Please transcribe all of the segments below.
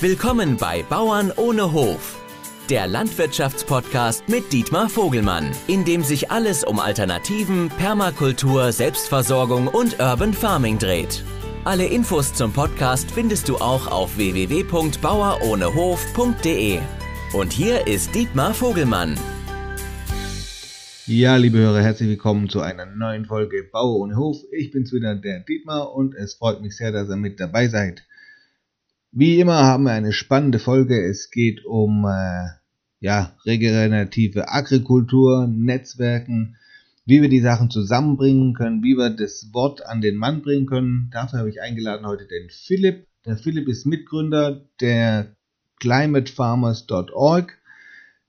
Willkommen bei Bauern ohne Hof, der Landwirtschaftspodcast mit Dietmar Vogelmann, in dem sich alles um Alternativen, Permakultur, Selbstversorgung und Urban Farming dreht. Alle Infos zum Podcast findest du auch auf www.bauerohnehof.de. Und hier ist Dietmar Vogelmann. Ja, liebe Hörer, herzlich willkommen zu einer neuen Folge Bauer ohne Hof. Ich bin's wieder, der Dietmar, und es freut mich sehr, dass ihr mit dabei seid. Wie immer haben wir eine spannende Folge. Es geht um äh, ja, regenerative Agrikultur, Netzwerken, wie wir die Sachen zusammenbringen können, wie wir das Wort an den Mann bringen können. Dafür habe ich eingeladen heute den Philipp. Der Philipp ist Mitgründer der climatefarmers.org.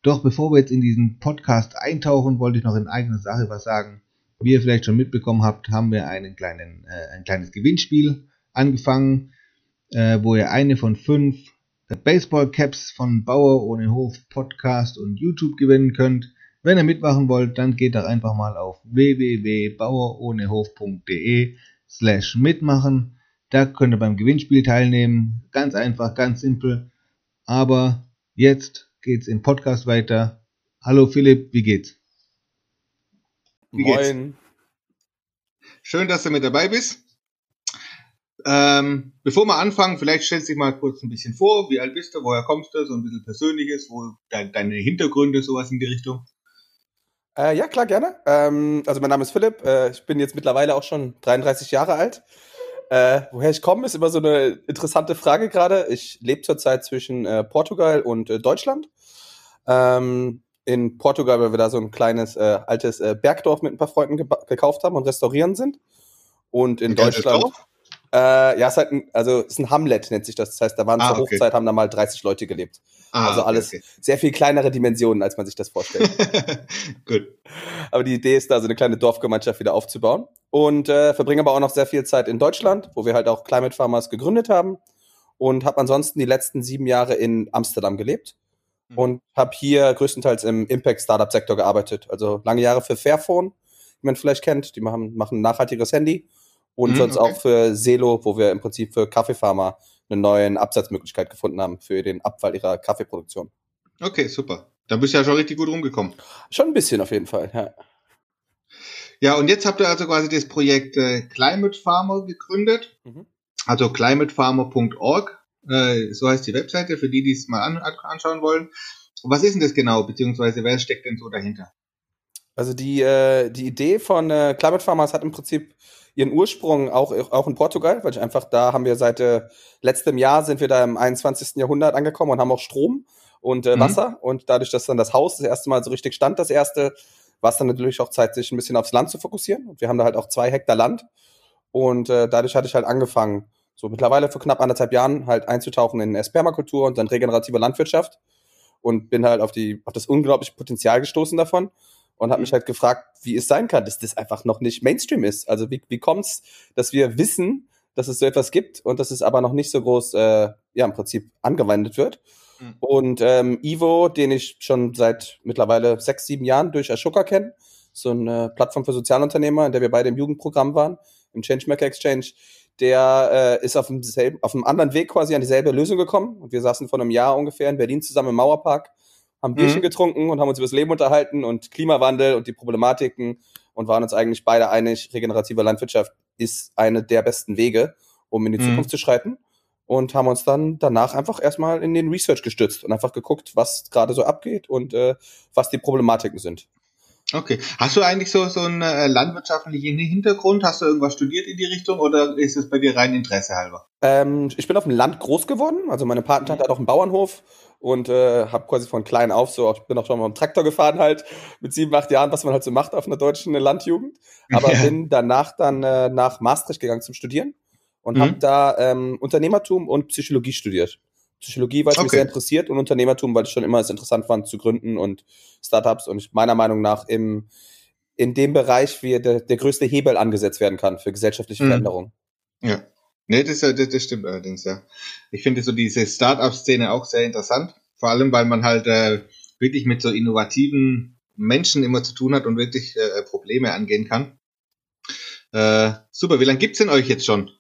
Doch bevor wir jetzt in diesen Podcast eintauchen, wollte ich noch in eigener Sache was sagen. Wie ihr vielleicht schon mitbekommen habt, haben wir einen kleinen, äh, ein kleines Gewinnspiel angefangen äh, wo ihr eine von fünf Baseball-Caps von Bauer ohne Hof Podcast und YouTube gewinnen könnt. Wenn ihr mitmachen wollt, dann geht doch einfach mal auf www.bauerohnehof.de slash mitmachen. Da könnt ihr beim Gewinnspiel teilnehmen. Ganz einfach, ganz simpel. Aber jetzt geht's im Podcast weiter. Hallo Philipp, wie geht's? Wie Moin. Geht's? Schön, dass du mit dabei bist. Ähm, bevor wir anfangen, vielleicht stellst du dich mal kurz ein bisschen vor. Wie alt bist du? Woher kommst du? So ein bisschen Persönliches, wo de deine Hintergründe, sowas in die Richtung. Äh, ja, klar, gerne. Ähm, also mein Name ist Philipp. Äh, ich bin jetzt mittlerweile auch schon 33 Jahre alt. Äh, woher ich komme, ist immer so eine interessante Frage gerade. Ich lebe zurzeit zwischen äh, Portugal und äh, Deutschland. Ähm, in Portugal, weil wir da so ein kleines äh, altes Bergdorf mit ein paar Freunden ge gekauft haben und restaurieren sind. Und in Deutschland. Dorf? Äh, ja, es ist halt ein, also es ist ein Hamlet, nennt sich das. Das heißt, da waren ah, zur okay. Hochzeit, haben da mal 30 Leute gelebt. Ah, also alles okay. sehr viel kleinere Dimensionen, als man sich das vorstellt. Gut. Aber die Idee ist da, so eine kleine Dorfgemeinschaft wieder aufzubauen. Und äh, verbringe aber auch noch sehr viel Zeit in Deutschland, wo wir halt auch Climate Farmers gegründet haben. Und habe ansonsten die letzten sieben Jahre in Amsterdam gelebt. Mhm. Und habe hier größtenteils im Impact-Startup-Sektor gearbeitet. Also lange Jahre für Fairphone, wie man vielleicht kennt. Die machen, machen ein nachhaltiges Handy und mhm, sonst okay. auch für Selo, wo wir im Prinzip für Kaffeefarmer eine neue Absatzmöglichkeit gefunden haben für den Abfall ihrer Kaffeeproduktion. Okay, super. Da bist du ja schon richtig gut rumgekommen. Schon ein bisschen auf jeden Fall, ja. Ja, und jetzt habt ihr also quasi das Projekt äh, Climate Farmer gegründet. Mhm. Also climatefarmer.org. Äh, so heißt die Webseite, für die, die es mal an, anschauen wollen. Was ist denn das genau, beziehungsweise wer steckt denn so dahinter? Also die, äh, die Idee von äh, Climate Farmers hat im Prinzip ihren Ursprung auch, auch in Portugal, weil ich einfach da haben wir seit äh, letztem Jahr sind wir da im 21. Jahrhundert angekommen und haben auch Strom und äh, mhm. Wasser. Und dadurch, dass dann das Haus das erste Mal so richtig stand, das erste, war es dann natürlich auch Zeit, sich ein bisschen aufs Land zu fokussieren. Und wir haben da halt auch zwei Hektar Land. Und äh, dadurch hatte ich halt angefangen, so mittlerweile vor knapp anderthalb Jahren halt einzutauchen in Spermakultur und dann regenerative Landwirtschaft und bin halt auf die auf das unglaubliche Potenzial gestoßen davon und habe mich mhm. halt gefragt, wie es sein kann, dass das einfach noch nicht Mainstream ist. Also wie, wie kommt es, dass wir wissen, dass es so etwas gibt und dass es aber noch nicht so groß, äh, ja, im Prinzip angewendet wird. Mhm. Und ähm, Ivo, den ich schon seit mittlerweile sechs, sieben Jahren durch Ashoka kenne, so eine Plattform für Sozialunternehmer, in der wir beide im Jugendprogramm waren, im Changemaker Exchange, der äh, ist auf dem, selben, auf einem anderen Weg quasi an dieselbe Lösung gekommen. Und wir saßen vor einem Jahr ungefähr in Berlin zusammen im Mauerpark haben Bierchen mhm. getrunken und haben uns über das Leben unterhalten und Klimawandel und die Problematiken und waren uns eigentlich beide einig, regenerative Landwirtschaft ist eine der besten Wege, um in die mhm. Zukunft zu schreiten. Und haben uns dann danach einfach erstmal in den Research gestützt und einfach geguckt, was gerade so abgeht und äh, was die Problematiken sind. Okay. Hast du eigentlich so, so einen äh, landwirtschaftlichen Hintergrund? Hast du irgendwas studiert in die Richtung oder ist es bei dir rein Interesse halber? Ähm, ich bin auf dem Land groß geworden. Also meine Patentante hat auch einen Bauernhof und äh, habe quasi von klein auf so, ich bin auch schon mal im Traktor gefahren halt mit sieben, acht Jahren, was man halt so macht auf einer deutschen Landjugend. Aber ja. bin danach dann äh, nach Maastricht gegangen zum Studieren und mhm. habe da ähm, Unternehmertum und Psychologie studiert. Psychologie, weil es okay. mich sehr interessiert und Unternehmertum, weil ich schon immer es interessant fand zu gründen und Startups und ich meiner Meinung nach im in dem Bereich wie der, der größte Hebel angesetzt werden kann für gesellschaftliche mhm. Veränderung. Ja. Nee, das, das, das stimmt allerdings, ja. Ich finde so diese Start-up-Szene auch sehr interessant. Vor allem, weil man halt äh, wirklich mit so innovativen Menschen immer zu tun hat und wirklich äh, Probleme angehen kann. Äh, super, wie lange gibt's denn euch jetzt schon?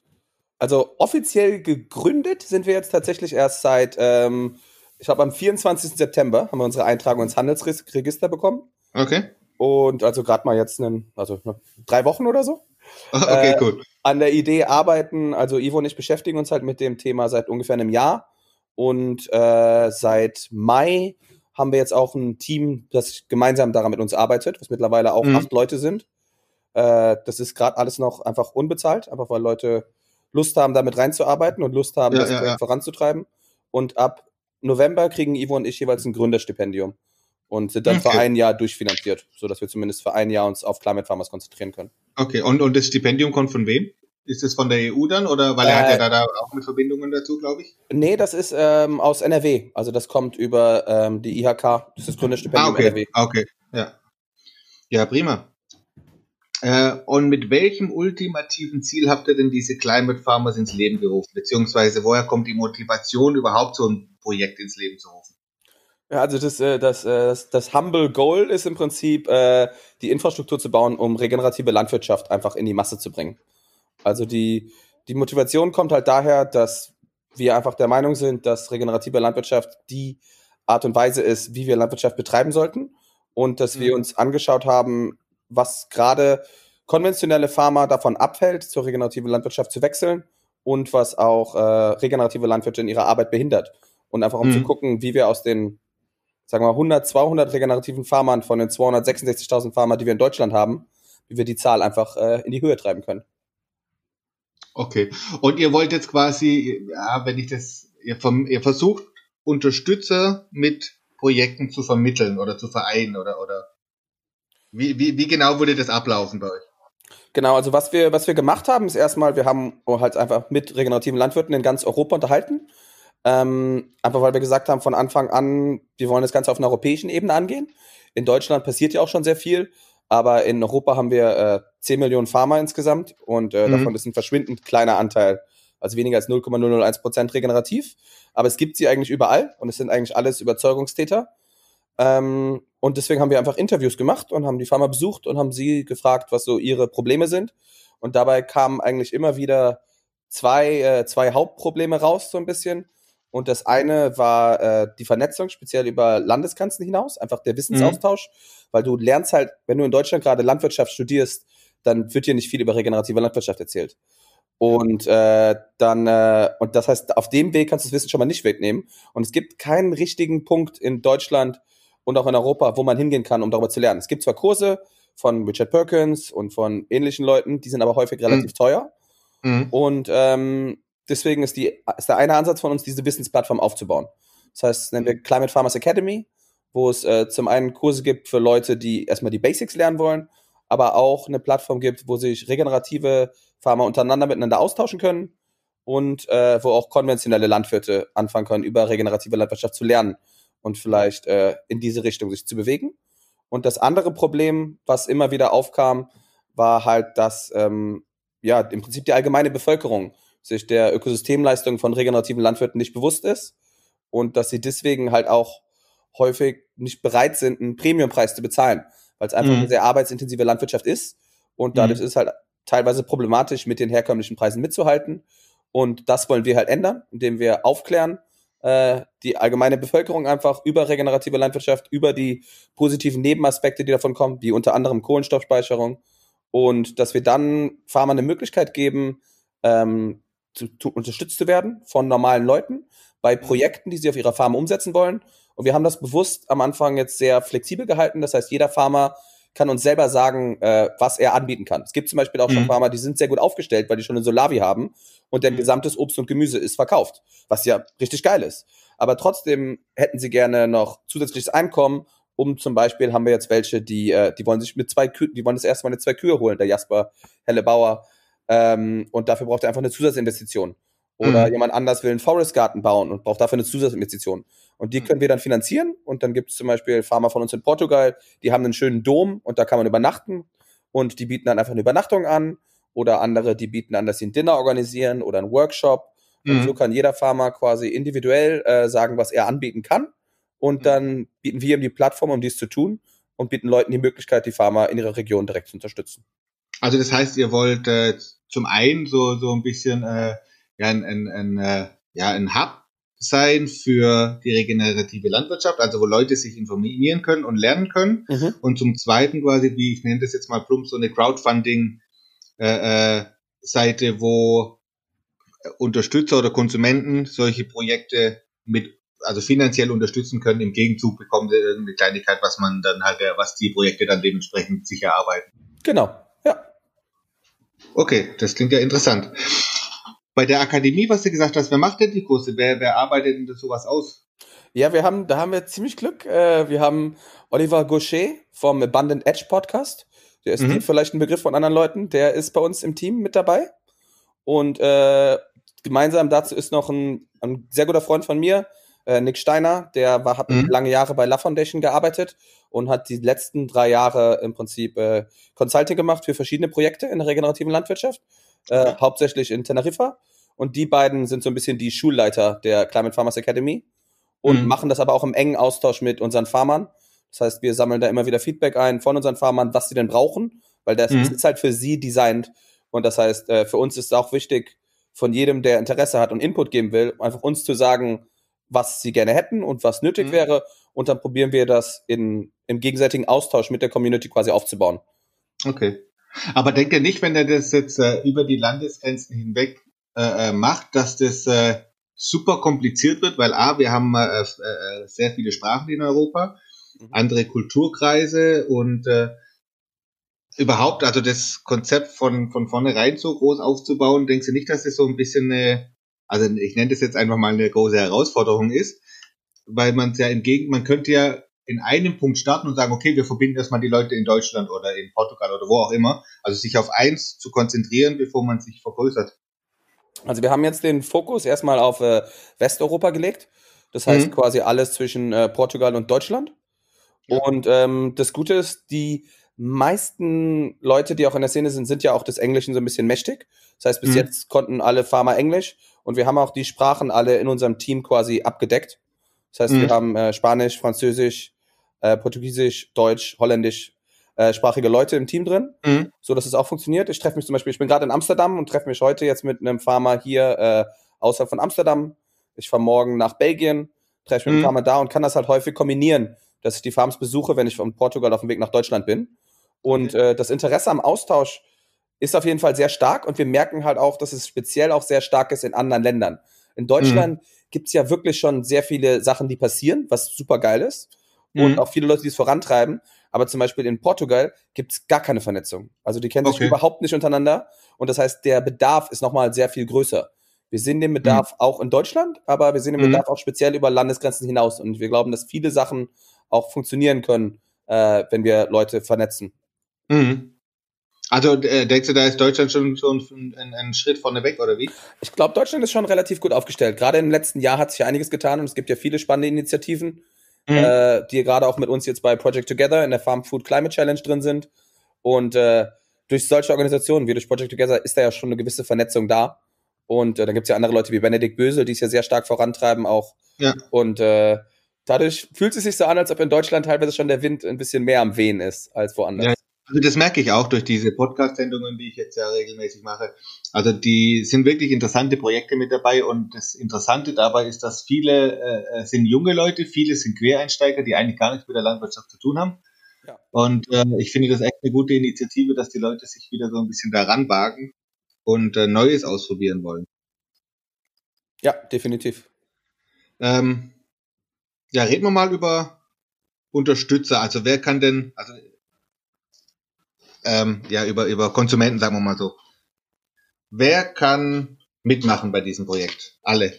Also offiziell gegründet sind wir jetzt tatsächlich erst seit, ähm, ich glaube am 24. September haben wir unsere Eintragung ins Handelsregister bekommen. Okay. Und also gerade mal jetzt einen, also drei Wochen oder so. Okay, Äh, cool. An der Idee arbeiten, also Ivo und ich beschäftigen uns halt mit dem Thema seit ungefähr einem Jahr. Und äh, seit Mai haben wir jetzt auch ein Team, das gemeinsam daran mit uns arbeitet, was mittlerweile auch Mhm. acht Leute sind. Äh, das ist gerade alles noch einfach unbezahlt, einfach weil Leute Lust haben, damit reinzuarbeiten und Lust haben, Ja, das ja, ja. voranzutreiben. Und ab November kriegen Ivo und ich jeweils ein Gründerstipendium und sind dann für Okay. ein Jahr durchfinanziert, sodass wir zumindest für ein Jahr uns auf Climate Farmers konzentrieren können. Okay, und, und das Stipendium kommt von wem? Ist es von der EU dann? Oder weil er hat Äh, ja da, da auch mit Verbindungen dazu, glaube ich. Nee, das ist ähm, aus NRW. Also das kommt über ähm, die IHK, das ist das Ah, Gründerstipendium okay. NRW. Ah, okay. Ja. Ja, prima. Äh, und mit welchem ultimativen Ziel habt ihr denn diese Climate Farmers ins Leben gerufen? Beziehungsweise woher kommt die Motivation, überhaupt so ein Projekt ins Leben zu rufen? Ja, also das, äh, das, äh, das, das Humble Goal ist im Prinzip, äh, die Infrastruktur zu bauen, um regenerative Landwirtschaft einfach in die Masse zu bringen. Also die, die Motivation kommt halt daher, dass wir einfach der Meinung sind, dass regenerative Landwirtschaft die Art und Weise ist, wie wir Landwirtschaft betreiben sollten. Und dass wir Mhm. uns angeschaut haben, was gerade konventionelle Farmer davon abhält, zur regenerativen Landwirtschaft zu wechseln und was auch äh, regenerative Landwirte in ihrer Arbeit behindert. Und einfach um Mhm. zu gucken, wie wir aus den, sagen wir mal, 100, 200 regenerativen Farmern von den 266.000 Farmern, die wir in Deutschland haben, wie wir die Zahl einfach äh, in die Höhe treiben können. Okay. Und ihr wollt jetzt quasi, ja, wenn ich das, ihr, vom, ihr versucht, Unterstützer mit Projekten zu vermitteln oder zu vereinen oder, oder wie, wie, wie genau würde das ablaufen bei euch? Genau, also was wir, was wir gemacht haben, ist erstmal, wir haben halt einfach mit regenerativen Landwirten in ganz Europa unterhalten. Ähm, einfach weil wir gesagt haben von Anfang an, wir wollen das Ganze auf einer europäischen Ebene angehen. In Deutschland passiert ja auch schon sehr viel, aber in Europa haben wir äh, 10 Millionen Farmer insgesamt und äh, Mhm. davon ist ein verschwindend kleiner Anteil, also weniger als 0,001 Prozent regenerativ. Aber es gibt sie eigentlich überall und es sind eigentlich alles Überzeugungstäter. Ähm, und deswegen haben wir einfach Interviews gemacht und haben die Farmer besucht und haben sie gefragt, was so ihre Probleme sind. Und dabei kamen eigentlich immer wieder zwei, äh, zwei Hauptprobleme raus, so ein bisschen. Und das eine war äh, die Vernetzung, speziell über Landesgrenzen hinaus, einfach der Wissensaustausch, weil du lernst halt, wenn du in Deutschland gerade Landwirtschaft studierst, dann wird dir nicht viel über regenerative Landwirtschaft erzählt. Und äh, dann, äh, und das heißt, auf dem Weg kannst du das Wissen schon mal nicht wegnehmen. Und es gibt keinen richtigen Punkt in Deutschland und auch in Europa, wo man hingehen kann, um darüber zu lernen. Es gibt zwar Kurse von Richard Perkins und von ähnlichen Leuten, die sind aber häufig relativ teuer. Mhm. Und ähm, deswegen ist, die, ist der eine Ansatz von uns, diese Wissensplattform aufzubauen. Das heißt, das nennen wir Climate Farmers Academy, wo es äh, zum einen Kurse gibt für Leute, die erstmal die Basics lernen wollen, aber auch eine Plattform gibt, wo sich regenerative Farmer untereinander miteinander austauschen können und äh, wo auch konventionelle Landwirte anfangen können, über regenerative Landwirtschaft zu lernen und vielleicht äh, in diese Richtung sich zu bewegen. Und das andere Problem, was immer wieder aufkam, war halt, dass ähm, ja im Prinzip die allgemeine Bevölkerung sich der Ökosystemleistung von regenerativen Landwirten nicht bewusst ist und dass sie deswegen halt auch häufig nicht bereit sind, einen Premiumpreis zu bezahlen, weil es einfach Mhm. eine sehr arbeitsintensive Landwirtschaft ist und dadurch Mhm. ist es halt teilweise problematisch, mit den herkömmlichen Preisen mitzuhalten. Und das wollen wir halt ändern, indem wir aufklären, äh, die allgemeine Bevölkerung einfach über regenerative Landwirtschaft, über die positiven Nebenaspekte, die davon kommen, wie unter anderem Kohlenstoffspeicherung. Und dass wir dann Farmern eine Möglichkeit geben, ähm, zu, zu, unterstützt zu werden von normalen Leuten bei Projekten, die sie auf ihrer Farm umsetzen wollen. Und wir haben das bewusst am Anfang jetzt sehr flexibel gehalten. Das heißt, jeder Farmer kann uns selber sagen, äh, was er anbieten kann. Es gibt zum Beispiel auch schon Mhm. Farmer, die sind sehr gut aufgestellt, weil die schon eine Solavi haben und deren Mhm. gesamtes Obst und Gemüse ist verkauft, was ja richtig geil ist. Aber trotzdem hätten sie gerne noch zusätzliches Einkommen, um zum Beispiel haben wir jetzt welche, die, äh, die wollen sich mit zwei Kühen, die wollen das erste Mal eine zwei Kühe holen, der Jasper Hellebauer. Ähm, und dafür braucht er einfach eine Zusatzinvestition. Oder Mhm. jemand anders will einen Forest Garden bauen und braucht dafür eine Zusatzinvestition. Und die Mhm. können wir dann finanzieren. Und dann gibt es zum Beispiel Farmer von uns in Portugal, die haben einen schönen Dom und da kann man übernachten. Und die bieten dann einfach eine Übernachtung an. Oder andere, die bieten an, dass sie ein Dinner organisieren oder einen Workshop. Und Mhm. so kann jeder Farmer quasi individuell äh, sagen, was er anbieten kann. Und Mhm. dann bieten wir ihm die Plattform, um dies zu tun. Und bieten Leuten die Möglichkeit, die Farmer in ihrer Region direkt zu unterstützen. Also das heißt, ihr wollt äh, zum einen so, so ein bisschen äh, ja, ein, ein, ein, äh, ja, ein Hub sein für die regenerative Landwirtschaft, also wo Leute sich informieren können und lernen können. Mhm. Und zum Zweiten quasi, wie ich nenne das jetzt mal plump, so eine Crowdfunding äh, äh, Seite, wo Unterstützer oder Konsumenten solche Projekte mit also finanziell unterstützen können. Im Gegenzug bekommen sie irgendeine Kleinigkeit, was man dann halt, was die Projekte dann dementsprechend sich erarbeiten. Genau. Okay, das klingt ja interessant. Bei der Akademie, was du gesagt hast, wer macht denn die Kurse? Wer, wer arbeitet denn sowas aus? Ja, wir haben, da haben wir ziemlich Glück. Äh, wir haben Oliver Gaucher vom Abundant Edge Podcast. Der ist mhm. vielleicht ein Begriff von anderen Leuten. Der ist bei uns im Team mit dabei. Und äh, gemeinsam dazu ist noch ein, ein sehr guter Freund von mir, äh, Nick Steiner, der war, hat mhm. lange Jahre bei La Foundation gearbeitet und hat die letzten drei Jahre im Prinzip äh, Consulting gemacht für verschiedene Projekte in der regenerativen Landwirtschaft, äh, hauptsächlich in Teneriffa. Und die beiden sind so ein bisschen die Schulleiter der Climate Farmers Academy und mhm. machen das aber auch im engen Austausch mit unseren Farmern. Das heißt, wir sammeln da immer wieder Feedback ein von unseren Farmern, was sie denn brauchen, weil das mhm. ist halt für sie designt. Und das heißt, äh, für uns ist es auch wichtig, von jedem, der Interesse hat und Input geben will, einfach uns zu sagen, was sie gerne hätten und was nötig mhm. wäre. Und dann probieren wir das in, im gegenseitigen Austausch mit der Community quasi aufzubauen. Okay. Aber denke nicht, wenn er das jetzt äh, über die Landesgrenzen hinweg äh, äh, macht, dass das äh, super kompliziert wird, weil A, wir haben äh, äh, sehr viele Sprachen in Europa, mhm. andere Kulturkreise und äh, überhaupt, also das Konzept von, von vornherein so groß aufzubauen, denkst du nicht, dass das so ein bisschen eine, also ich nenne das jetzt einfach mal eine große Herausforderung ist, weil man ja entgegen, man könnte ja in einem Punkt starten und sagen, okay, wir verbinden erstmal die Leute in Deutschland oder in Portugal oder wo auch immer, also sich auf eins zu konzentrieren, bevor man sich vergrößert. Also wir haben jetzt den Fokus erstmal auf äh, Westeuropa gelegt. Das heißt mhm. quasi alles zwischen äh, Portugal und Deutschland. Ja. Und ähm, das Gute ist, die meisten Leute, die auch in der Szene sind, sind ja auch des Englischen so ein bisschen mächtig. Das heißt, bis mhm. jetzt konnten alle Farmer Englisch und wir haben auch die Sprachen alle in unserem Team quasi abgedeckt. Das heißt, mhm. wir haben äh, Spanisch, Französisch, äh, Portugiesisch, Deutsch, Holländisch äh, sprachige Leute im Team drin, mhm. so dass es auch funktioniert. Ich treffe mich zum Beispiel, ich bin gerade in Amsterdam und treffe mich heute jetzt mit einem Farmer hier äh, außerhalb von Amsterdam. Ich fahre morgen nach Belgien, treffe mich mhm. mit einem Farmer da und kann das halt häufig kombinieren, dass ich die Farms besuche, wenn ich von Portugal auf dem Weg nach Deutschland bin. Und äh, das Interesse am Austausch ist auf jeden Fall sehr stark und wir merken halt auch, dass es speziell auch sehr stark ist in anderen Ländern. In Deutschland mhm. gibt's ja wirklich schon sehr viele Sachen, die passieren, was super geil ist. Und mhm. auch viele Leute, die es vorantreiben. Aber zum Beispiel in Portugal gibt's gar keine Vernetzung. Also die kennen okay. sich überhaupt nicht untereinander. Und das heißt, der Bedarf ist nochmal sehr viel größer. Wir sehen den Bedarf mhm. auch in Deutschland, aber wir sehen den mhm. Bedarf auch speziell über Landesgrenzen hinaus. Und wir glauben, dass viele Sachen auch funktionieren können, äh, wenn wir Leute vernetzen. Mhm. Also äh, denkst du, da ist Deutschland schon, schon ein, ein Schritt vorne weg, oder wie? Ich glaube, Deutschland ist schon relativ gut aufgestellt. Gerade im letzten Jahr hat sich ja einiges getan und es gibt ja viele spannende Initiativen, mhm. äh, die gerade auch mit uns jetzt bei Project Together in der Farm Food Climate Challenge drin sind. Und äh, durch solche Organisationen wie durch Project Together ist da ja schon eine gewisse Vernetzung da. Und äh, dann gibt es ja andere Leute wie Benedikt Bösel, die es ja sehr stark vorantreiben auch. Ja. Und äh, dadurch fühlt es sich so an, als ob in Deutschland teilweise schon der Wind ein bisschen mehr am Wehen ist als woanders. Ja, also das merke ich auch durch diese Podcast-Sendungen, die ich jetzt ja regelmäßig mache. Also die sind wirklich interessante Projekte mit dabei und das Interessante dabei ist, dass viele äh, sind junge Leute, viele sind Quereinsteiger, die eigentlich gar nichts mit der Landwirtschaft zu tun haben. Ja. Und äh, ich finde das echt eine gute Initiative, dass die Leute sich wieder so ein bisschen daran wagen und äh, Neues ausprobieren wollen. Ja, definitiv. Ähm, ja, reden wir mal über Unterstützer. Also wer kann denn, also ähm, ja, über, über Konsumenten, sagen wir mal so. Wer kann mitmachen bei diesem Projekt? Alle.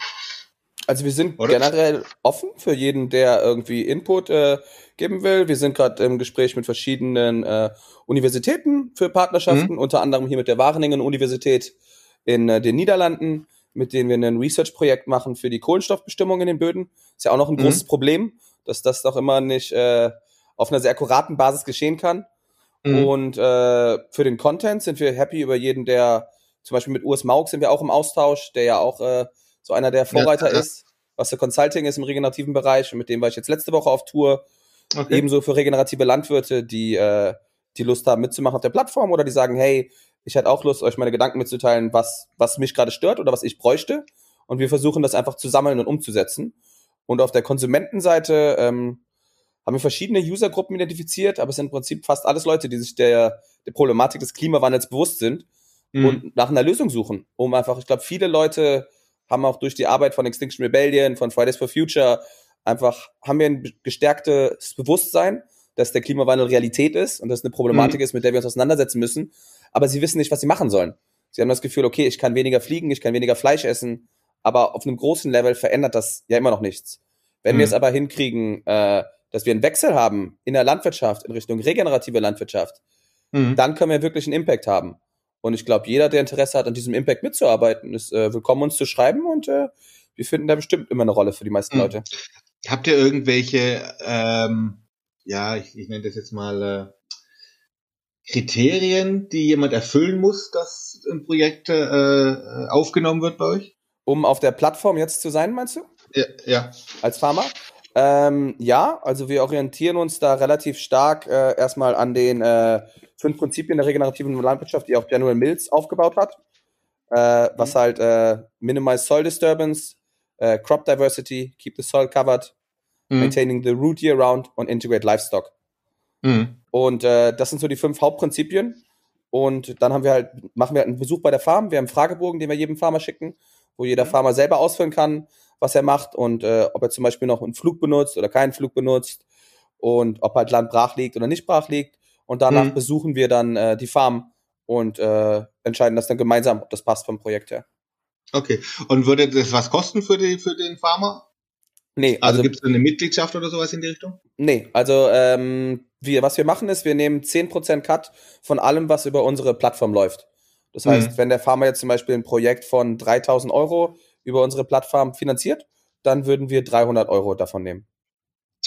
Also wir sind Oder? generell offen für jeden, der irgendwie Input äh, geben will. Wir sind gerade im Gespräch mit verschiedenen äh, Universitäten für Partnerschaften, mhm. unter anderem hier mit der Wageningen Universität in äh, den Niederlanden, mit denen wir ein Research-Projekt machen für die Kohlenstoffbestimmung in den Böden. Ist ja auch noch ein mhm. großes Problem, dass das doch immer nicht äh, auf einer sehr akkuraten Basis geschehen kann. Mhm. Und äh, für den Content sind wir happy über jeden, der zum Beispiel mit Urs Maug sind wir auch im Austausch, der ja auch äh, so einer der Vorreiter ja, ist, was für Consulting ist im regenerativen Bereich. Und mit dem war ich jetzt letzte Woche auf Tour. Okay. Ebenso für regenerative Landwirte, die, äh, die Lust haben mitzumachen auf der Plattform oder die sagen, hey, Ich hätte auch Lust, euch meine Gedanken mitzuteilen, was, was mich gerade stört oder was ich bräuchte. Und wir versuchen das einfach zu sammeln und umzusetzen. Und auf der Konsumentenseite ähm, haben wir verschiedene Usergruppen identifiziert, aber es sind im Prinzip fast alles Leute, die sich der, der Problematik des Klimawandels bewusst sind mhm. und nach einer Lösung suchen. Um einfach, ich glaube, viele Leute haben auch durch die Arbeit von Extinction Rebellion, von Fridays for Future, einfach haben wir ein gestärktes Bewusstsein, dass der Klimawandel Realität ist und dass es eine Problematik mhm. ist, mit der wir uns auseinandersetzen müssen. Aber sie wissen nicht, was sie machen sollen. Sie haben das Gefühl, okay, ich kann weniger fliegen, ich kann weniger Fleisch essen, aber auf einem großen Level verändert das ja immer noch nichts. Wenn mhm. wir es aber hinkriegen, äh, dass wir einen Wechsel haben in der Landwirtschaft in Richtung regenerative Landwirtschaft, mhm. dann können wir wirklich einen Impact haben. Und ich glaube, jeder, der Interesse hat, an diesem Impact mitzuarbeiten, ist äh, willkommen, uns zu schreiben und äh, wir finden da bestimmt immer eine Rolle für die meisten mhm. Leute. Habt ihr irgendwelche, ähm, ja, ich, ich nenne das jetzt mal äh, Kriterien, die jemand erfüllen muss, dass ein Projekt äh, aufgenommen wird bei euch? Um auf der Plattform jetzt zu sein, meinst du? Ja. ja. Als Farmer? Ähm, ja, also wir orientieren uns da relativ stark äh, erstmal an den äh, fünf Prinzipien der regenerativen Landwirtschaft, die auch General Mills aufgebaut hat. Äh, was mhm. halt äh, Minimize Soil Disturbance, äh, Crop Diversity, Keep the Soil Covered, mhm. Maintaining the Root Year Round und Integrate Livestock. Mhm. Und äh, das sind so die fünf Hauptprinzipien. Und dann haben wir halt, machen wir halt einen Besuch bei der Farm. Wir haben einen Fragebogen, den wir jedem Farmer schicken, wo jeder mhm. Farmer selber ausfüllen kann, was er macht und äh, ob er zum Beispiel noch einen Flug benutzt oder keinen Flug benutzt und ob halt Land brach liegt oder nicht brach liegt. Und danach mhm. besuchen wir dann äh, die Farm und äh, entscheiden das dann gemeinsam, ob das passt vom Projekt her. Okay. Und würde das was kosten für, die, für den Farmer? Nee. Also, also gibt es eine Mitgliedschaft oder sowas in die Richtung? Nee, also ähm, wir, was wir machen ist, wir nehmen 10% Cut von allem, was über unsere Plattform läuft. Das heißt, mhm. wenn der Farmer jetzt zum Beispiel ein Projekt von 3000 Euro über unsere Plattform finanziert, dann würden wir 300 Euro davon nehmen.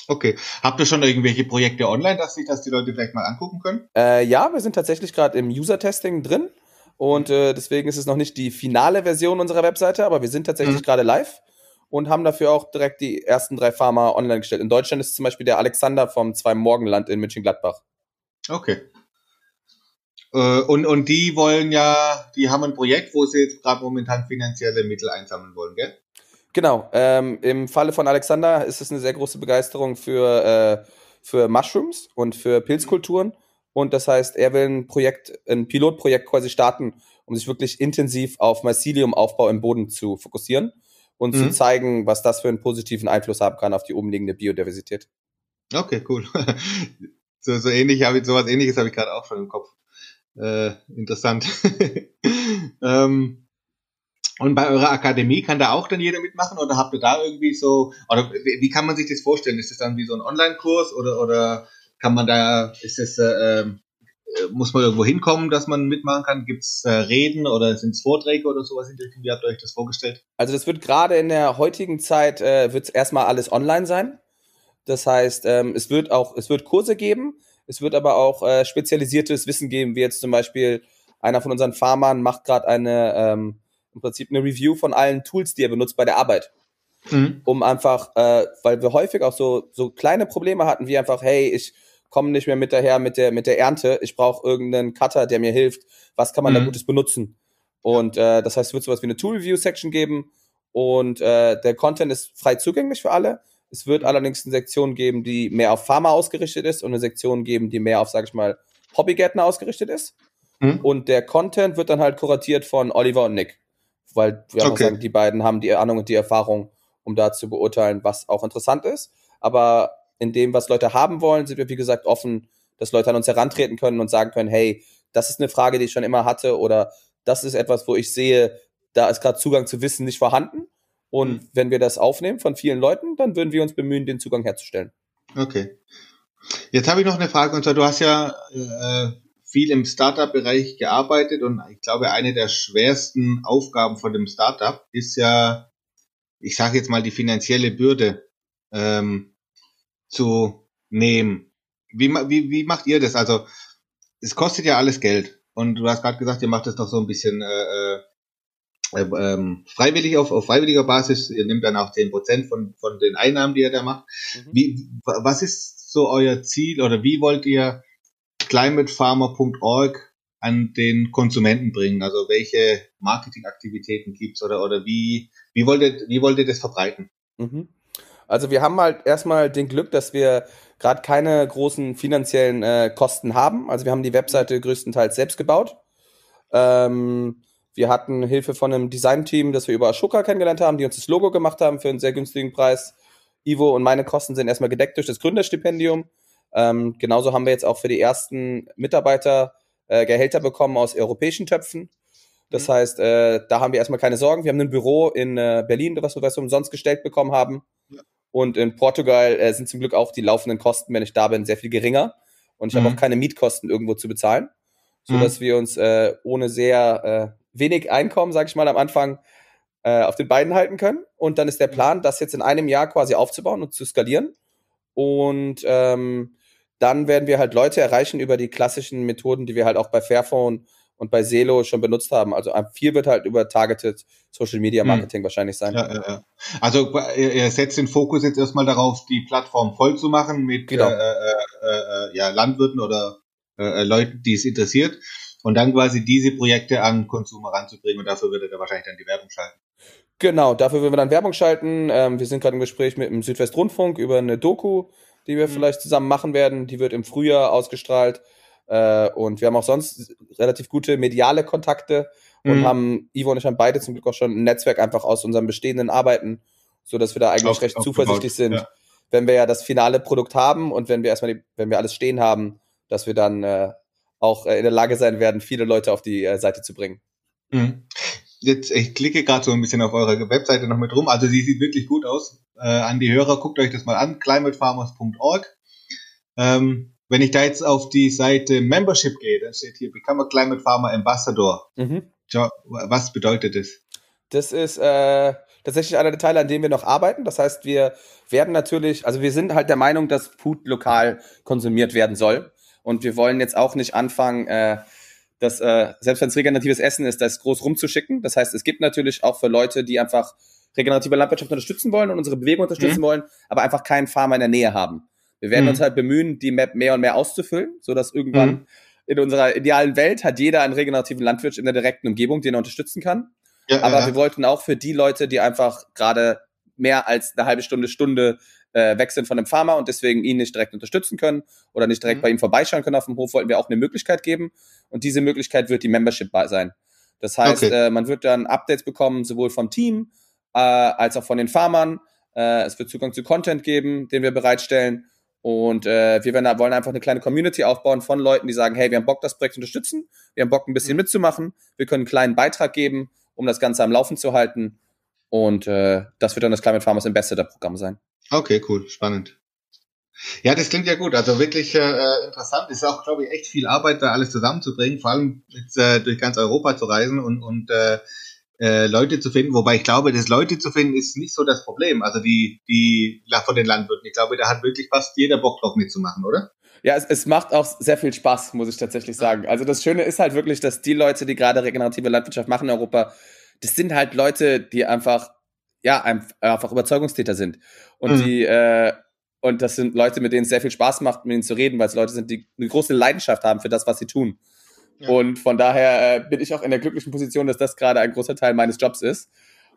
Okay. Habt ihr schon irgendwelche Projekte online, dass sich das die Leute vielleicht mal angucken können? Äh, ja, wir sind tatsächlich gerade im User-Testing drin und äh, deswegen ist es noch nicht die finale Version unserer Webseite, aber wir sind tatsächlich mhm. gerade live und haben dafür auch direkt die ersten drei Farmer online gestellt. In Deutschland ist zum Beispiel der Alexander vom Zwei Morgenland in München-Gladbach. Okay. Äh, und, und die wollen ja, die haben ein Projekt, wo sie jetzt gerade momentan finanzielle Mittel einsammeln wollen, gell? Genau. Ähm, Im Falle von Alexander ist es eine sehr große Begeisterung für, äh, für Mushrooms und für Pilzkulturen. Und das heißt, er will ein Projekt, ein Pilotprojekt quasi starten, um sich wirklich intensiv auf Mycelium-Aufbau im Boden zu fokussieren und mhm. zu zeigen, was das für einen positiven Einfluss haben kann auf die umliegende Biodiversität. Okay, cool. so, so ähnlich habe ich, sowas ähnliches habe ich gerade auch schon im Kopf. Äh, interessant. ähm, und bei eurer Akademie kann da auch dann jeder mitmachen oder habt ihr da irgendwie so, oder wie, kann man sich das vorstellen? Ist das dann wie so ein Online-Kurs oder, oder kann man da, ist das, äh, ähm, muss man irgendwo hinkommen, dass man mitmachen kann? Gibt es äh, Reden oder sind es Vorträge oder sowas in Richtung? Wie habt ihr euch das vorgestellt? Also das wird gerade in der heutigen Zeit, äh, wird erstmal alles online sein. Das heißt, ähm, es wird auch, es wird Kurse geben, es wird aber auch äh, spezialisiertes Wissen geben, wie jetzt zum Beispiel einer von unseren Farmern macht gerade eine ähm, im Prinzip eine Review von allen Tools, die er benutzt bei der Arbeit. Mhm. Um einfach, äh, weil wir häufig auch so, so kleine Probleme hatten, wie einfach, hey, ich komme nicht mehr mit daher mit der, mit der Ernte, ich brauche irgendeinen Cutter, der mir hilft, was kann man mhm. da Gutes benutzen? Und äh, das heißt, es wird sowas wie eine Tool-Review-Section geben und äh, der Content ist frei zugänglich für alle. Es wird allerdings eine Sektion geben, die mehr auf Pharma ausgerichtet ist und eine Sektion geben, die mehr auf, sag ich mal, Hobbygärtner ausgerichtet ist. Mhm. Und der Content wird dann halt kuratiert von Oliver und Nick. Weil wir okay. sagen, die beiden haben die Ahnung und die Erfahrung, um da zu beurteilen, was auch interessant ist. Aber in dem, was Leute haben wollen, sind wir, wie gesagt, offen, dass Leute an uns herantreten können und sagen können, hey, das ist eine Frage, die ich schon immer hatte oder das ist etwas, wo ich sehe, da ist gerade Zugang zu Wissen nicht vorhanden und mhm. wenn wir das aufnehmen von vielen Leuten, dann würden wir uns bemühen, den Zugang herzustellen. Okay. Jetzt habe ich noch eine Frage, und zwar, du hast ja äh, viel im Startup-Bereich gearbeitet und ich glaube, eine der schwersten Aufgaben von dem Startup ist ja, ich sage jetzt mal, die finanzielle Bürde ähm, zu nehmen. Wie, wie, wie macht ihr das? Also, es kostet ja alles Geld. Und du hast gerade gesagt, ihr macht das doch so ein bisschen äh äh, ähm, freiwillig auf, auf freiwilliger Basis, ihr nehmt dann auch zehn Prozent von, von den Einnahmen, die ihr da macht. Mhm. Wie, was ist so euer Ziel oder wie wollt ihr climatefarmer.org an den Konsumenten bringen? Also welche Marketingaktivitäten gibt's oder, oder wie, wie, wollt ihr, wie wollt ihr das verbreiten? Mhm. Also wir haben halt erstmal den Glück, dass wir gerade keine großen finanziellen äh, Kosten haben. Also wir haben die Webseite größtenteils selbst gebaut. Ähm, wir hatten Hilfe von einem Designteam, das wir über Ashoka kennengelernt haben, die uns das Logo gemacht haben für einen sehr günstigen Preis. Ivo und meine Kosten sind erstmal gedeckt durch das Gründerstipendium. Ähm, genauso haben wir jetzt auch für die ersten Mitarbeiter äh, Gehälter bekommen aus europäischen Töpfen. Das mhm. heißt, äh, da haben wir erstmal keine Sorgen. Wir haben ein Büro in äh, Berlin, was wir, was wir umsonst gestellt bekommen haben. Ja. Und in Portugal äh, sind zum Glück auch die laufenden Kosten, wenn ich da bin, sehr viel geringer. Und ich mhm. habe auch keine Mietkosten irgendwo zu bezahlen, so dass mhm. wir uns äh, ohne sehr äh, wenig Einkommen, sage ich mal, am Anfang äh, auf den Beinen halten können. Und dann ist der Plan, das jetzt in einem Jahr quasi aufzubauen und zu skalieren. Und ähm, dann werden wir halt Leute erreichen über die klassischen Methoden, die wir halt auch bei Fairphone und bei Selo schon benutzt haben. Also viel wird halt über Targeted Social Media hm. Marketing hm. wahrscheinlich sein. Ja, ja, ja. Also ihr setzt den Fokus jetzt erstmal darauf, die Plattform voll zu machen mit genau. äh, äh, äh, ja, Landwirten oder äh, äh, Leuten, die es interessiert. Und dann quasi diese Projekte an Konsumer ranzubringen und dafür wird er wahrscheinlich dann die Werbung schalten. Genau, dafür würden wir dann Werbung schalten. Ähm, wir sind gerade im Gespräch mit dem Südwestrundfunk über eine Doku, die wir mhm. vielleicht zusammen machen werden. Die wird im Frühjahr ausgestrahlt. Äh, und wir haben auch sonst relativ gute mediale Kontakte und mhm. haben, Ivo und ich haben beide zum Glück auch schon ein Netzwerk einfach aus unseren bestehenden Arbeiten, so dass wir da eigentlich auch, recht zuversichtlich sind, ja. wenn wir ja das finale Produkt haben und wenn wir erstmal, die, wenn wir alles stehen haben, dass wir dann äh, auch äh, in der Lage sein werden, viele Leute auf die äh, Seite zu bringen. Mhm jetzt, ich klicke gerade so ein bisschen auf eure Webseite noch mit rum. Also die sieht wirklich gut aus. Äh, an die Hörer, guckt euch das mal an, climatefarmers.org. Ähm, wenn ich da jetzt auf die Seite Membership gehe, dann steht hier Become a Climate Farmer Ambassador. Mhm. Was bedeutet das? Das ist äh, tatsächlich einer der Teile, an denen wir noch arbeiten. Das heißt, wir werden natürlich, also wir sind halt der Meinung, dass Food lokal konsumiert werden soll. Und wir wollen jetzt auch nicht anfangen, äh, dass äh, selbst wenn es regeneratives Essen ist, das groß rumzuschicken. Das heißt, es gibt natürlich auch für Leute, die einfach regenerative Landwirtschaft unterstützen wollen und unsere Bewegung unterstützen mhm. wollen, aber einfach keinen Farmer in der Nähe haben. Wir werden mhm. uns halt bemühen, die Map mehr und mehr auszufüllen, sodass irgendwann mhm. in unserer idealen Welt hat jeder einen regenerativen Landwirt in der direkten Umgebung, den er unterstützen kann. Ja, aber ja. wir wollten auch für die Leute, die einfach gerade mehr als eine halbe Stunde, Stunde äh, weg sind von dem Farmer und deswegen ihn nicht direkt unterstützen können oder nicht direkt mhm. bei ihm vorbeischauen können auf dem Hof, wollten wir auch eine Möglichkeit geben. Und diese Möglichkeit wird die Membership sein. Das heißt, okay. äh, man wird dann Updates bekommen, sowohl vom Team äh, als auch von den Farmern. Äh, es wird Zugang zu Content geben, den wir bereitstellen. Und äh, wir werden, wollen einfach eine kleine Community aufbauen von Leuten, die sagen, hey, wir haben Bock, das Projekt zu unterstützen, wir haben Bock, ein bisschen mhm. mitzumachen, wir können einen kleinen Beitrag geben, um das Ganze am Laufen zu halten. Und äh, das wird dann das Climate Farmers Ambassador Programm sein. Okay, cool, spannend. Ja, das klingt ja gut. Also wirklich äh, interessant. Ist auch, glaube ich, echt viel Arbeit, da alles zusammenzubringen, vor allem jetzt, äh, durch ganz Europa zu reisen und, und äh, äh, Leute zu finden. Wobei ich glaube, das Leute zu finden ist nicht so das Problem. Also die, die von den Landwirten. Ich glaube, da hat wirklich fast jeder Bock drauf mitzumachen, oder? Ja, es, es macht auch sehr viel Spaß, muss ich tatsächlich sagen. Also das Schöne ist halt wirklich, dass die Leute, die gerade regenerative Landwirtschaft machen in Europa, das sind halt Leute, die einfach ja, einfach Überzeugungstäter sind. Und mhm. die, äh, und das sind Leute, mit denen es sehr viel Spaß macht, mit ihnen zu reden, weil es Leute sind, die eine große Leidenschaft haben für das, was sie tun. Ja. Und von daher äh, bin ich auch in der glücklichen Position, dass das gerade ein großer Teil meines Jobs ist.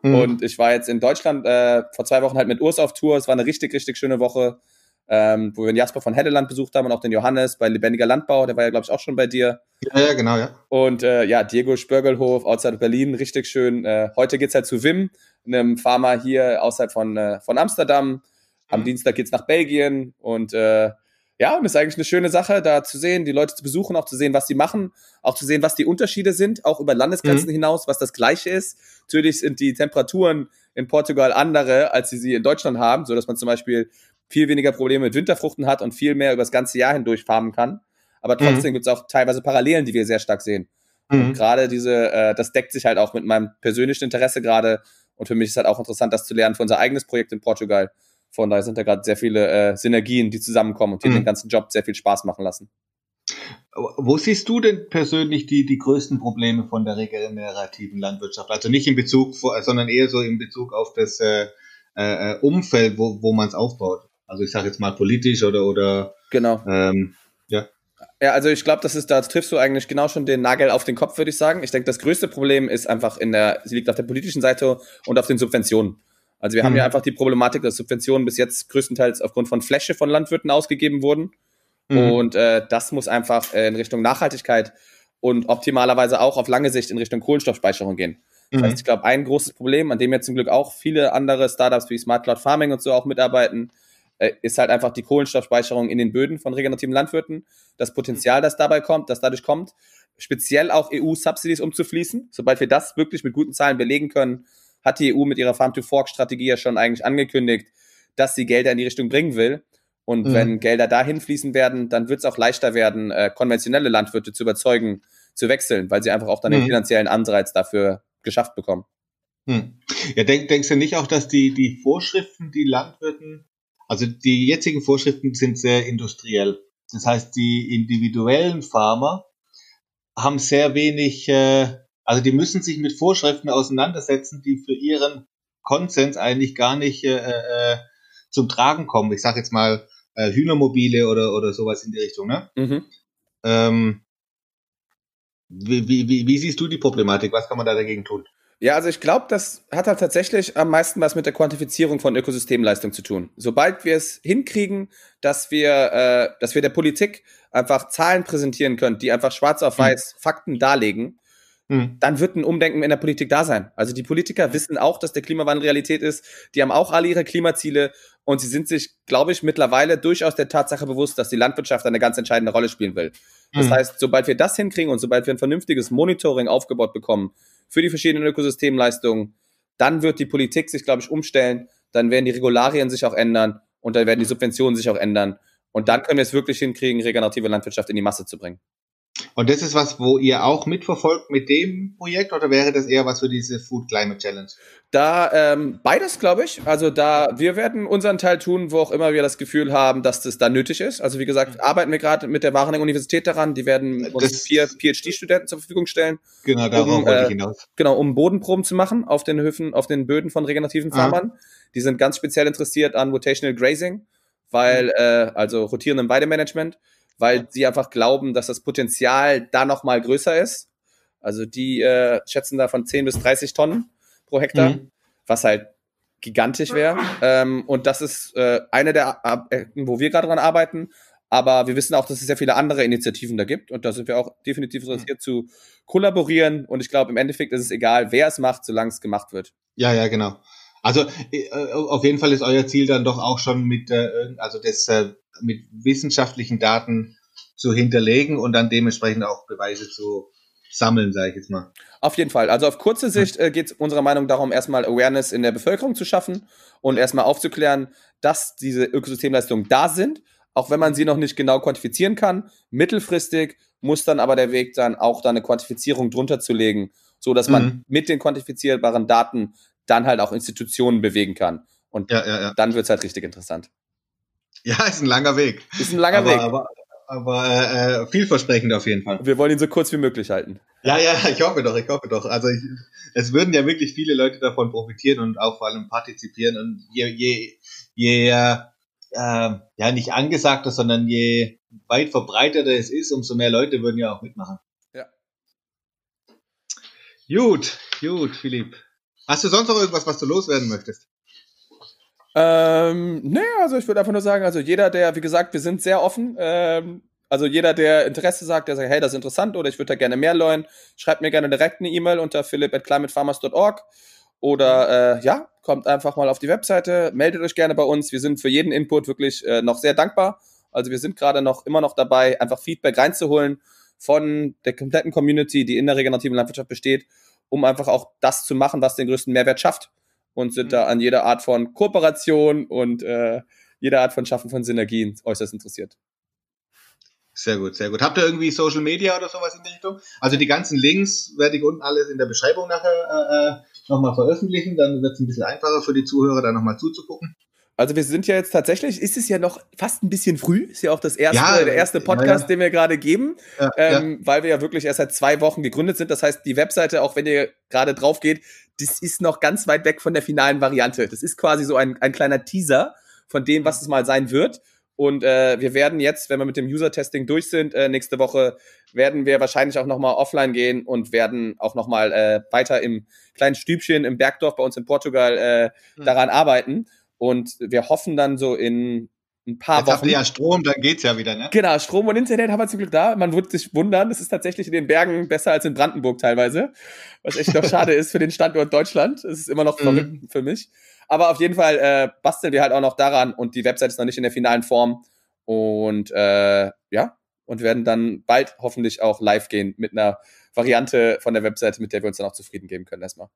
Mhm. Und ich war jetzt in Deutschland äh, vor zwei Wochen halt mit Urs auf Tour. Es war eine richtig, richtig schöne Woche, ähm, wo wir den Jasper von Helleland besucht haben und auch den Johannes bei Lebendiger Landbau. Der war ja, glaube ich, auch schon bei dir. Ja, ja, genau, ja. Und äh, ja, Diego Spörgelhof, outside Berlin, richtig schön. Äh, heute geht's halt zu Wim, einem Farmer hier außerhalb von, äh, von Amsterdam. Am mhm. Dienstag geht's nach Belgien und äh, ja, und es ist eigentlich eine schöne Sache, da zu sehen, die Leute zu besuchen, auch zu sehen, was sie machen, auch zu sehen, was die Unterschiede sind, auch über Landesgrenzen mhm. hinaus, was das Gleiche ist. Natürlich sind die Temperaturen in Portugal andere, als sie sie in Deutschland haben, so dass man zum Beispiel viel weniger Probleme mit Winterfruchten hat und viel mehr über das ganze Jahr hindurch farmen kann. Aber trotzdem mhm. gibt es auch teilweise Parallelen, die wir sehr stark sehen. Mhm. Und gerade diese, äh, das deckt sich halt auch mit meinem persönlichen Interesse gerade und für mich ist halt auch interessant, das zu lernen für unser eigenes Projekt in Portugal. Von daher sind da gerade sehr viele äh, Synergien, die zusammenkommen und die mhm. den ganzen Job sehr viel Spaß machen lassen. Wo siehst du denn persönlich die, die größten Probleme von der regenerativen Landwirtschaft? Also nicht in Bezug, sondern eher so in Bezug auf das äh, äh, Umfeld, wo, wo man es aufbaut. Also ich sage jetzt mal politisch oder oder genau. Ähm, ja. Ja, also ich glaube, das ist, da triffst du eigentlich genau schon den Nagel auf den Kopf, würde ich sagen. Ich denke, das größte Problem ist einfach in der, sie liegt auf der politischen Seite und auf den Subventionen. Also wir mhm. haben ja einfach die Problematik, dass Subventionen bis jetzt größtenteils aufgrund von Fläche von Landwirten ausgegeben wurden. Mhm. Und äh, das muss einfach äh, in Richtung Nachhaltigkeit und optimalerweise auch auf lange Sicht in Richtung Kohlenstoffspeicherung gehen. Das mhm. heißt, ich glaube, ein großes Problem, an dem jetzt zum Glück auch viele andere Startups wie Smart Cloud Farming und so auch mitarbeiten, ist halt einfach die Kohlenstoffspeicherung in den Böden von regenerativen Landwirten. Das Potenzial, das dabei kommt, das dadurch kommt, speziell auch EU-Subsidies umzufließen. Sobald wir das wirklich mit guten Zahlen belegen können, hat die EU mit ihrer Farm-to-Fork-Strategie ja schon eigentlich angekündigt, dass sie Gelder in die Richtung bringen will. Und mhm. wenn Gelder dahin fließen werden, dann wird es auch leichter werden, äh, konventionelle Landwirte zu überzeugen, zu wechseln, weil sie einfach auch dann mhm. den finanziellen Anreiz dafür geschafft bekommen. Hm. Ja, denk, denkst du nicht auch, dass die, die Vorschriften, die Landwirten, also die jetzigen Vorschriften sind sehr industriell. Das heißt, die individuellen Farmer haben sehr wenig, äh, also die müssen sich mit Vorschriften auseinandersetzen, die für ihren Konsens eigentlich gar nicht äh, äh, zum Tragen kommen. Ich sage jetzt mal äh, Hühnermobile oder, oder sowas in die Richtung. Ne? Mhm. Ähm, wie, wie, wie siehst du die Problematik? Was kann man da dagegen tun? Ja, also ich glaube, das hat halt tatsächlich am meisten was mit der Quantifizierung von Ökosystemleistung zu tun. Sobald wir es hinkriegen, dass wir, äh, dass wir der Politik einfach Zahlen präsentieren können, die einfach schwarz auf hm. weiß mhm. Fakten darlegen, mhm. dann wird ein Umdenken in der Politik da sein. Also die Politiker wissen auch, dass der Klimawandel Realität ist. Die haben auch alle ihre Klimaziele und sie sind sich, glaube ich, mittlerweile durchaus der Tatsache bewusst, dass die Landwirtschaft eine ganz entscheidende Rolle spielen will. Das mhm. heißt, sobald wir das hinkriegen und sobald wir ein vernünftiges Monitoring aufgebaut bekommen, für die verschiedenen Ökosystemleistungen. Dann wird die Politik sich, glaube ich, umstellen. Dann werden die Regularien sich auch ändern und dann werden die Subventionen sich auch ändern. Und dann können wir es wirklich hinkriegen, regenerative Landwirtschaft in die Masse zu bringen. Und das ist was, wo ihr auch mitverfolgt mit dem Projekt oder wäre das eher was für diese Food Climate Challenge? Da ähm, beides, glaube ich. Also da wir werden unseren Teil tun, wo auch immer wir das Gefühl haben, dass das da nötig ist. Also wie gesagt, mhm. arbeiten wir gerade mit der Wageningen Universität daran. Die werden uns vier PhD-Studenten zur Verfügung stellen. Genau, darauf um, wollte ich äh, hinaus. Genau, um Bodenproben zu machen auf den Höfen, auf den Böden von regenerativen Farmern. Ah. Die sind ganz speziell interessiert an Rotational Grazing, weil mhm. äh, also rotierendem Weidemanagement weil sie einfach glauben, dass das Potenzial da noch mal größer ist. Also die äh, schätzen da von 10 bis 30 Tonnen pro Hektar, mhm. was halt gigantisch wäre. Ähm, und das ist äh, eine der Ecken, wo wir gerade dran arbeiten. Aber wir wissen auch, dass es sehr viele andere Initiativen da gibt und da sind wir auch definitiv interessiert mhm. zu kollaborieren. Und ich glaube, im Endeffekt ist es egal, wer es macht, solange es gemacht wird. Ja, ja, genau. Also äh, auf jeden Fall ist euer Ziel dann doch auch schon mit, äh, also das äh, mit wissenschaftlichen Daten zu hinterlegen und dann dementsprechend auch Beweise zu sammeln, sage ich jetzt mal. Auf jeden Fall. Also auf kurze Sicht äh, geht es unserer Meinung darum, erstmal Awareness in der Bevölkerung zu schaffen und erstmal aufzuklären, dass diese Ökosystemleistungen da sind, auch wenn man sie noch nicht genau quantifizieren kann. Mittelfristig muss dann aber der Weg dann auch da eine Quantifizierung drunter zu legen, so dass man mhm. mit den quantifizierbaren Daten dann halt auch Institutionen bewegen kann. Und ja, ja, ja. dann wird's halt richtig interessant. Ja, ist ein langer Weg. Ist ein langer aber, Weg. Aber, aber äh, äh, vielversprechend auf jeden Fall. Wir wollen ihn so kurz wie möglich halten. Ja, ja, ich hoffe doch, ich hoffe doch. Also ich, es würden ja wirklich viele Leute davon profitieren und auch vor allem partizipieren. Und je, je, je äh, ja nicht angesagter, sondern je weit verbreiteter es ist, umso mehr Leute würden ja auch mitmachen. Ja. Gut, gut, Philipp. Hast du sonst noch irgendwas, was du loswerden möchtest? Ähm, nee, also ich würde einfach nur sagen, also jeder, der, wie gesagt, wir sind sehr offen. Ähm, also jeder, der Interesse sagt, der sagt, hey, das ist interessant oder ich würde da gerne mehr lernen, schreibt mir gerne direkt eine E-Mail unter philipp@climatefarmers.org oder äh, ja, kommt einfach mal auf die Webseite, meldet euch gerne bei uns. Wir sind für jeden Input wirklich äh, noch sehr dankbar. Also wir sind gerade noch immer noch dabei, einfach Feedback reinzuholen von der kompletten Community, die in der regenerativen Landwirtschaft besteht, um einfach auch das zu machen, was den größten Mehrwert schafft und sind mhm. da an jeder Art von Kooperation und äh, jeder Art von Schaffen von Synergien äußerst interessiert. Sehr gut, sehr gut. Habt ihr irgendwie Social Media oder sowas in der Richtung? Also die ganzen Links werde ich unten alles in der Beschreibung nachher äh, äh nochmal veröffentlichen. Dann wird es ein bisschen einfacher für die Zuhörer, da nochmal zuzugucken. Also wir sind ja jetzt tatsächlich, ist es ja noch fast ein bisschen früh, ist ja auch das erste, ja, der erste Podcast, ja, den wir gerade geben, ähm, weil wir ja wirklich erst seit zwei Wochen gegründet sind. Das heißt, die Webseite, auch wenn ihr gerade drauf geht, das ist noch ganz weit weg von der finalen Variante. Das ist quasi so ein, ein kleiner Teaser von dem, was es mal sein wird. Und äh, wir werden jetzt, wenn wir mit dem User-Testing durch sind, äh, nächste Woche, werden wir wahrscheinlich auch nochmal offline gehen und werden auch nochmal äh, weiter im kleinen Stübchen im Bergdorf bei uns in Portugal äh, mhm. daran arbeiten. Und wir hoffen dann so in ein paar Jetzt Wochen. Habt ihr ja Strom, dann geht's ja wieder, ne? Genau, Strom und Internet haben wir zum Glück da. Man würde sich wundern, es ist tatsächlich in den Bergen besser als in Brandenburg teilweise. Was echt noch schade ist für den Standort Deutschland. Es ist immer noch mhm. verrückt für mich. Aber auf jeden Fall äh, basteln wir halt auch noch daran und die Website ist noch nicht in der finalen Form. Und äh, ja, und werden dann bald hoffentlich auch live gehen mit einer Variante von der Webseite, mit der wir uns dann auch zufrieden geben können erstmal.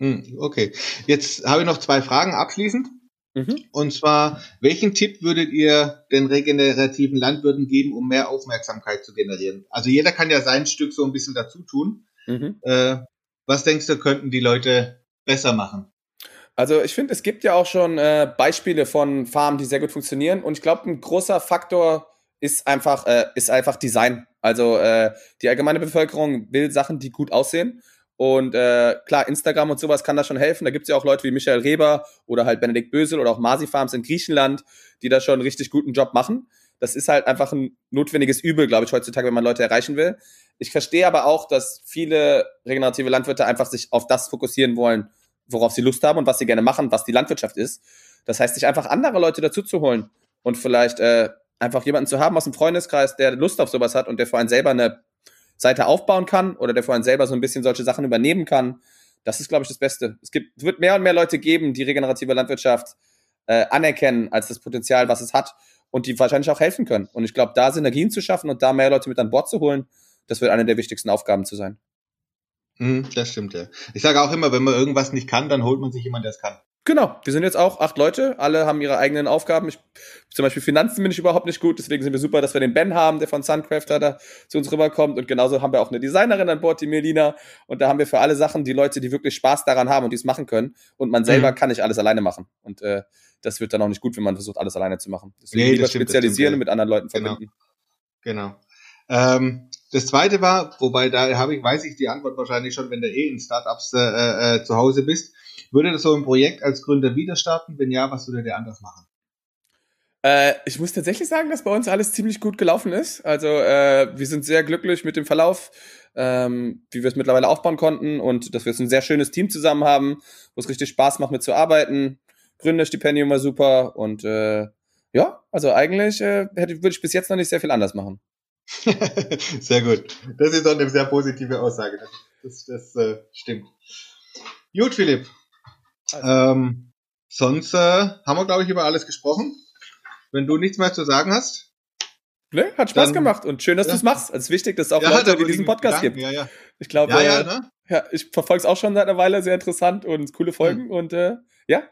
Hm, okay. Jetzt habe ich noch zwei Fragen abschließend. Mhm. Und zwar, welchen Tipp würdet ihr den regenerativen Landwirten geben, um mehr Aufmerksamkeit zu generieren? Also jeder kann ja sein Stück so ein bisschen dazu tun. Mhm. Äh, was denkst du, könnten die Leute besser machen? Also ich finde, es gibt ja auch schon äh, Beispiele von Farmen, die sehr gut funktionieren. Und ich glaube, ein großer Faktor ist einfach, äh, ist einfach Design. Also äh, die allgemeine Bevölkerung will Sachen, die gut aussehen. Und äh, klar, Instagram und sowas kann da schon helfen. Da gibt es ja auch Leute wie Michael Reber oder halt Benedikt Bösel oder auch Masi Farms in Griechenland, die da schon einen richtig guten Job machen. Das ist halt einfach ein notwendiges Übel, glaube ich, heutzutage, wenn man Leute erreichen will. Ich verstehe aber auch, dass viele regenerative Landwirte einfach sich auf das fokussieren wollen, worauf sie Lust haben und was sie gerne machen, was die Landwirtschaft ist. Das heißt, sich einfach andere Leute dazu zu holen und vielleicht äh, einfach jemanden zu haben aus dem Freundeskreis, der Lust auf sowas hat und der vor allem selber eine Seite aufbauen kann oder der vor allem selber so ein bisschen solche Sachen übernehmen kann. Das ist, glaube ich, das Beste. Es gibt, wird mehr und mehr Leute geben, die regenerative Landwirtschaft äh, anerkennen als das Potenzial, was es hat und die wahrscheinlich auch helfen können. Und ich glaube, da Synergien zu schaffen und da mehr Leute mit an Bord zu holen, das wird eine der wichtigsten Aufgaben zu sein. Mhm, das stimmt, ja. Ich sage auch immer, wenn man irgendwas nicht kann, dann holt man sich jemanden, der es kann. Genau, wir sind jetzt auch acht Leute, alle haben ihre eigenen Aufgaben. Ich, zum Beispiel Finanzen bin ich überhaupt nicht gut, deswegen sind wir super, dass wir den Ben haben, der von Suncrafter da zu uns rüberkommt. Und genauso haben wir auch eine Designerin an Bord, die Melina. Und da haben wir für alle Sachen die Leute, die wirklich Spaß daran haben und die es machen können. Und man selber mhm. kann nicht alles alleine machen. Und äh, das wird dann auch nicht gut, wenn man versucht, alles alleine zu machen. Deswegen nee, lieber stimmt, spezialisieren stimmt, und mit anderen Leuten genau. verbinden. Genau. Ähm, das zweite war, wobei da habe ich, weiß ich die Antwort wahrscheinlich schon, wenn du eh in Startups äh, äh, zu Hause bist. Würde das so ein Projekt als Gründer wieder starten? Wenn ja, was würde der anders machen? Äh, ich muss tatsächlich sagen, dass bei uns alles ziemlich gut gelaufen ist. Also äh, wir sind sehr glücklich mit dem Verlauf, ähm, wie wir es mittlerweile aufbauen konnten und dass wir jetzt ein sehr schönes Team zusammen haben, wo es richtig Spaß macht mitzuarbeiten. Gründerstipendium war super und äh, ja, also eigentlich äh, hätte, würde ich bis jetzt noch nicht sehr viel anders machen. sehr gut. Das ist doch eine sehr positive Aussage. Das, das äh, stimmt. Gut, Philipp. Also. Ähm, sonst äh, haben wir, glaube ich, über alles gesprochen. Wenn du nichts mehr zu sagen hast. Ne, hat Spaß dann, gemacht und schön, dass ja. du es machst. Es ist wichtig, dass es auch ja, Leute, die diesen Podcast gibt. Ja. Ich glaube, ja, äh, ne? ja, ich verfolge es auch schon seit einer Weile, sehr interessant und coole Folgen hm. und äh, ja,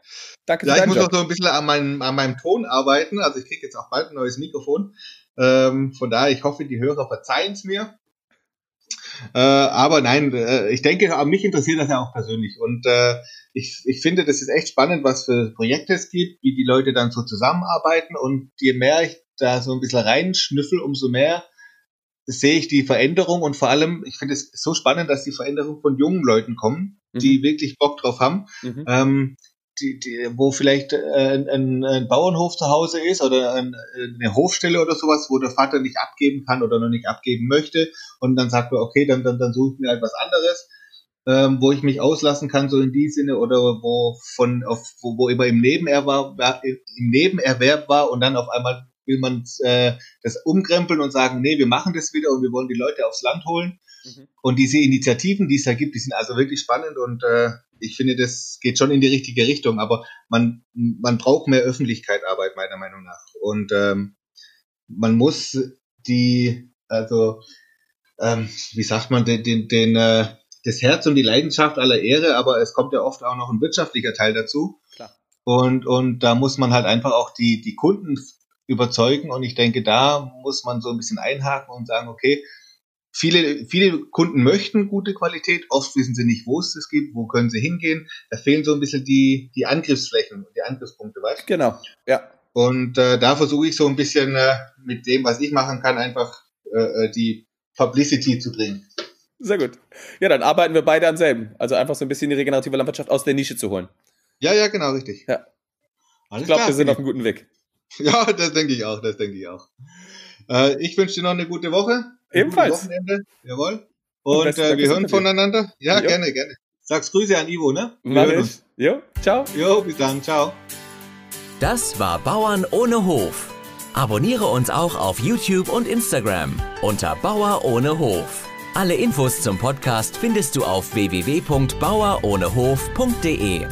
danke Ja, ich muss Job. noch so ein bisschen an meinem, an meinem Ton arbeiten. Also ich kriege jetzt auch bald ein neues Mikrofon. Ähm, von daher, ich hoffe, die Hörer verzeihen es mir. Äh, aber nein, äh, ich denke, mich interessiert das ja auch persönlich. Und äh, ich, ich finde, das ist echt spannend, was für Projekte es gibt, wie die Leute dann so zusammenarbeiten. Und je mehr ich da so ein bisschen reinschnüffel, umso mehr sehe ich die Veränderung und vor allem, ich finde es so spannend, dass die Veränderung von jungen Leuten kommen, die mhm. wirklich Bock drauf haben. Mhm. Ähm, die, die, wo vielleicht äh, ein, ein Bauernhof zu Hause ist oder ein, eine Hofstelle oder sowas, wo der Vater nicht abgeben kann oder noch nicht abgeben möchte und dann sagt er, okay, dann, dann, dann suche ich mir halt was anderes, ähm, wo ich mich auslassen kann, so in die Sinne oder wo von auf, wo, wo immer im Nebenerwerb war, im Nebenerwerb war und dann auf einmal will man äh, das umkrempeln und sagen, nee, wir machen das wieder und wir wollen die Leute aufs Land holen. Mhm. Und diese Initiativen, die es da gibt, die sind also wirklich spannend und äh, ich finde, das geht schon in die richtige Richtung, aber man, man braucht mehr Öffentlichkeitsarbeit, meiner Meinung nach. Und ähm, man muss die, also, ähm, wie sagt man, den, den, den äh, das Herz und die Leidenschaft aller Ehre, aber es kommt ja oft auch noch ein wirtschaftlicher Teil dazu. Klar. Und, und da muss man halt einfach auch die, die Kunden überzeugen. Und ich denke, da muss man so ein bisschen einhaken und sagen, okay, Viele, viele Kunden möchten gute Qualität, oft wissen sie nicht, wo es das gibt, wo können sie hingehen. Da fehlen so ein bisschen die, die Angriffsflächen und die Angriffspunkte, weißt du? Genau, ja. Und äh, da versuche ich so ein bisschen äh, mit dem, was ich machen kann, einfach äh, äh, die Publicity zu bringen. Sehr gut. Ja, dann arbeiten wir beide am selben. Also einfach so ein bisschen die regenerative Landwirtschaft aus der Nische zu holen. Ja, ja, genau, richtig. Ja. Alles ich glaube, wir sind auf einem guten Weg. Ja, das denke ich auch, das denke ich auch. Äh, ich wünsche dir noch eine gute Woche. Ebenfalls. Wochenende. Jawohl. Und, Und äh, wir hören voneinander. Ja, jo. gerne, gerne. Sag's Grüße an Ivo, ne? Wir Mach ich. Jo, ciao. Jo, bis dann, ciao. Das war Bauern ohne Hof. Abonniere uns auch auf YouTube und Instagram unter Bauer ohne Hof. Alle Infos zum Podcast findest du auf www.bauerohnehof.de.